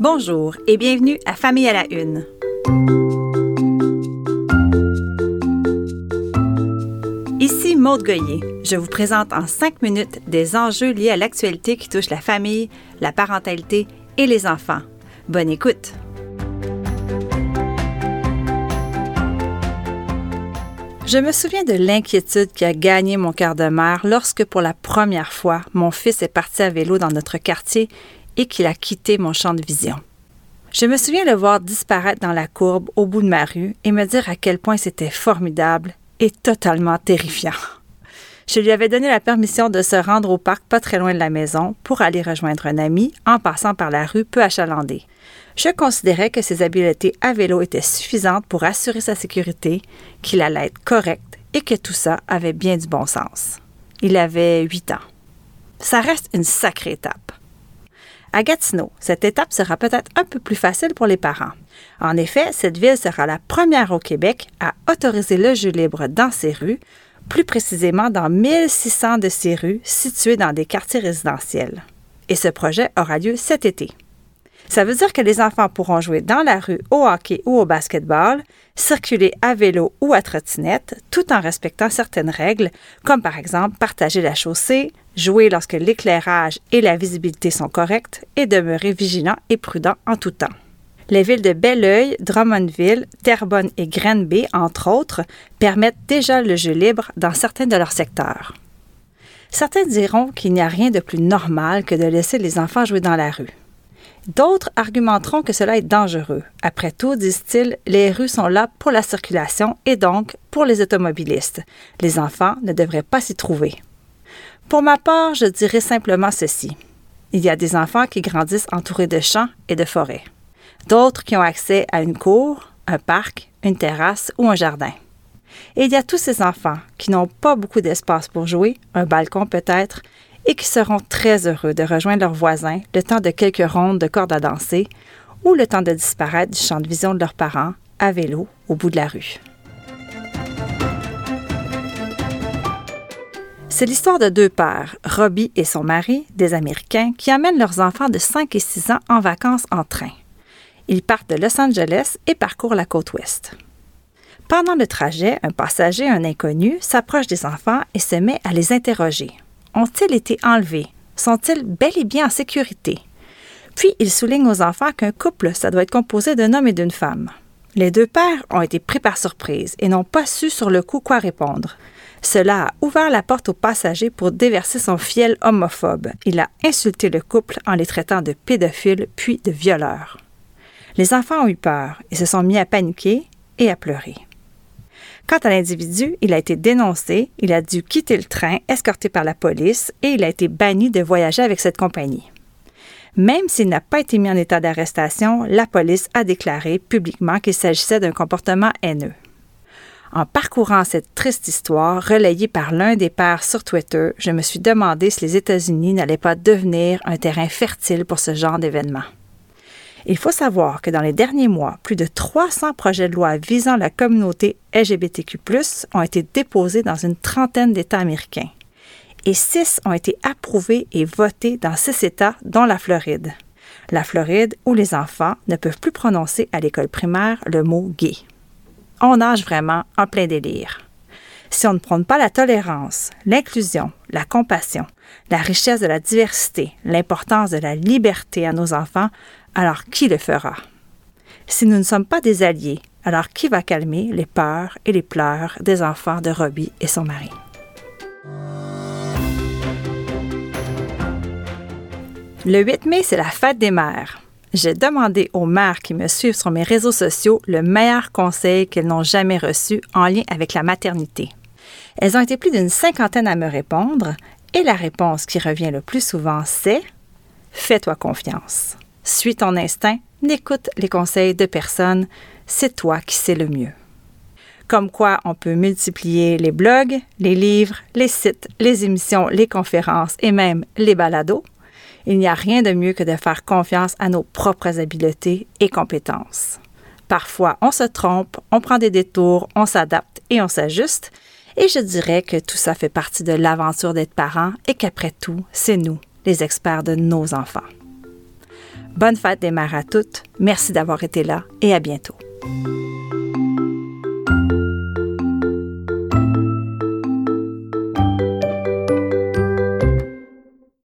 Bonjour et bienvenue à Famille à la Une. Ici Maude Goyer. Je vous présente en cinq minutes des enjeux liés à l'actualité qui touche la famille, la parentalité et les enfants. Bonne écoute! Je me souviens de l'inquiétude qui a gagné mon cœur de mère lorsque, pour la première fois, mon fils est parti à vélo dans notre quartier qu'il a quitté mon champ de vision. Je me souviens le voir disparaître dans la courbe au bout de ma rue et me dire à quel point c'était formidable et totalement terrifiant. Je lui avais donné la permission de se rendre au parc pas très loin de la maison pour aller rejoindre un ami en passant par la rue peu achalandée. Je considérais que ses habiletés à vélo étaient suffisantes pour assurer sa sécurité, qu'il allait être correct et que tout ça avait bien du bon sens. Il avait huit ans. Ça reste une sacrée étape. À Gatineau, cette étape sera peut-être un peu plus facile pour les parents. En effet, cette ville sera la première au Québec à autoriser le jeu libre dans ses rues, plus précisément dans 1600 de ces rues situées dans des quartiers résidentiels. Et ce projet aura lieu cet été. Ça veut dire que les enfants pourront jouer dans la rue au hockey ou au basketball, circuler à vélo ou à trottinette, tout en respectant certaines règles, comme par exemple partager la chaussée, jouer lorsque l'éclairage et la visibilité sont corrects et demeurer vigilant et prudent en tout temps. Les villes de Belleuil, Drummondville, Terrebonne et Granby, entre autres, permettent déjà le jeu libre dans certains de leurs secteurs. Certains diront qu'il n'y a rien de plus normal que de laisser les enfants jouer dans la rue. D'autres argumenteront que cela est dangereux. Après tout, disent-ils, les rues sont là pour la circulation et donc pour les automobilistes. Les enfants ne devraient pas s'y trouver. Pour ma part, je dirais simplement ceci. Il y a des enfants qui grandissent entourés de champs et de forêts. D'autres qui ont accès à une cour, un parc, une terrasse ou un jardin. Et il y a tous ces enfants qui n'ont pas beaucoup d'espace pour jouer, un balcon peut-être, et qui seront très heureux de rejoindre leurs voisins le temps de quelques rondes de cordes à danser ou le temps de disparaître du champ de vision de leurs parents à vélo au bout de la rue. C'est l'histoire de deux pères, Robbie et son mari, des Américains, qui amènent leurs enfants de 5 et 6 ans en vacances en train. Ils partent de Los Angeles et parcourent la côte ouest. Pendant le trajet, un passager, un inconnu, s'approche des enfants et se met à les interroger ont-ils été enlevés? Sont-ils bel et bien en sécurité? Puis il souligne aux enfants qu'un couple, ça doit être composé d'un homme et d'une femme. Les deux pères ont été pris par surprise et n'ont pas su sur le coup quoi répondre. Cela a ouvert la porte au passager pour déverser son fiel homophobe. Il a insulté le couple en les traitant de pédophiles puis de violeurs. Les enfants ont eu peur et se sont mis à paniquer et à pleurer. Quant à l'individu, il a été dénoncé, il a dû quitter le train, escorté par la police, et il a été banni de voyager avec cette compagnie. Même s'il n'a pas été mis en état d'arrestation, la police a déclaré publiquement qu'il s'agissait d'un comportement haineux. En parcourant cette triste histoire relayée par l'un des pères sur Twitter, je me suis demandé si les États-Unis n'allaient pas devenir un terrain fertile pour ce genre d'événement. Il faut savoir que dans les derniers mois, plus de 300 projets de loi visant la communauté LGBTQ ont été déposés dans une trentaine d'États américains. Et six ont été approuvés et votés dans six États, dont la Floride. La Floride, où les enfants ne peuvent plus prononcer à l'école primaire le mot gay. On nage vraiment en plein délire. Si on ne prône pas la tolérance, l'inclusion, la compassion, la richesse de la diversité, l'importance de la liberté à nos enfants, alors qui le fera? Si nous ne sommes pas des alliés, alors qui va calmer les peurs et les pleurs des enfants de Robbie et son mari? Le 8 mai, c'est la fête des mères. J'ai demandé aux mères qui me suivent sur mes réseaux sociaux le meilleur conseil qu'elles n'ont jamais reçu en lien avec la maternité. Elles ont été plus d'une cinquantaine à me répondre et la réponse qui revient le plus souvent, c'est Fais-toi confiance. Suis ton instinct, n'écoute les conseils de personne, c'est toi qui sais le mieux. Comme quoi, on peut multiplier les blogs, les livres, les sites, les émissions, les conférences et même les balados. Il n'y a rien de mieux que de faire confiance à nos propres habiletés et compétences. Parfois, on se trompe, on prend des détours, on s'adapte et on s'ajuste. Et je dirais que tout ça fait partie de l'aventure d'être parent et qu'après tout, c'est nous, les experts de nos enfants. Bonne fête des mères à toutes. Merci d'avoir été là et à bientôt.